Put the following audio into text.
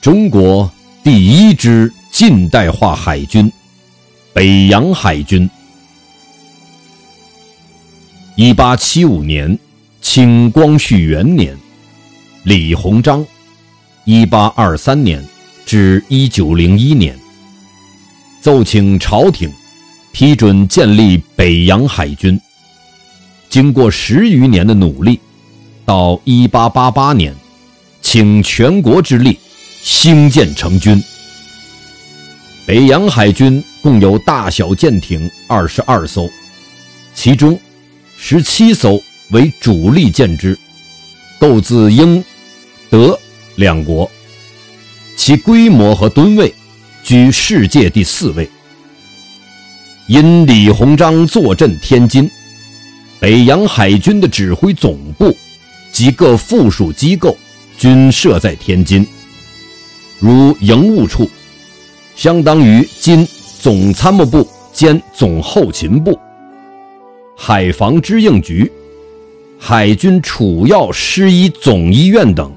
中国第一支近代化海军——北洋海军。一八七五年，清光绪元年，李鸿章（一八二三年至一九零一年）奏请朝廷批准建立北洋海军。经过十余年的努力，到一八八八年，请全国之力。兴建成军。北洋海军共有大小舰艇二十二艘，其中十七艘为主力舰只，购自英、德两国，其规模和吨位居世界第四位。因李鸿章坐镇天津，北洋海军的指挥总部及各附属机构均设在天津。如营务处，相当于今总参谋部兼总后勤部；海防支应局、海军储药师医总医院等，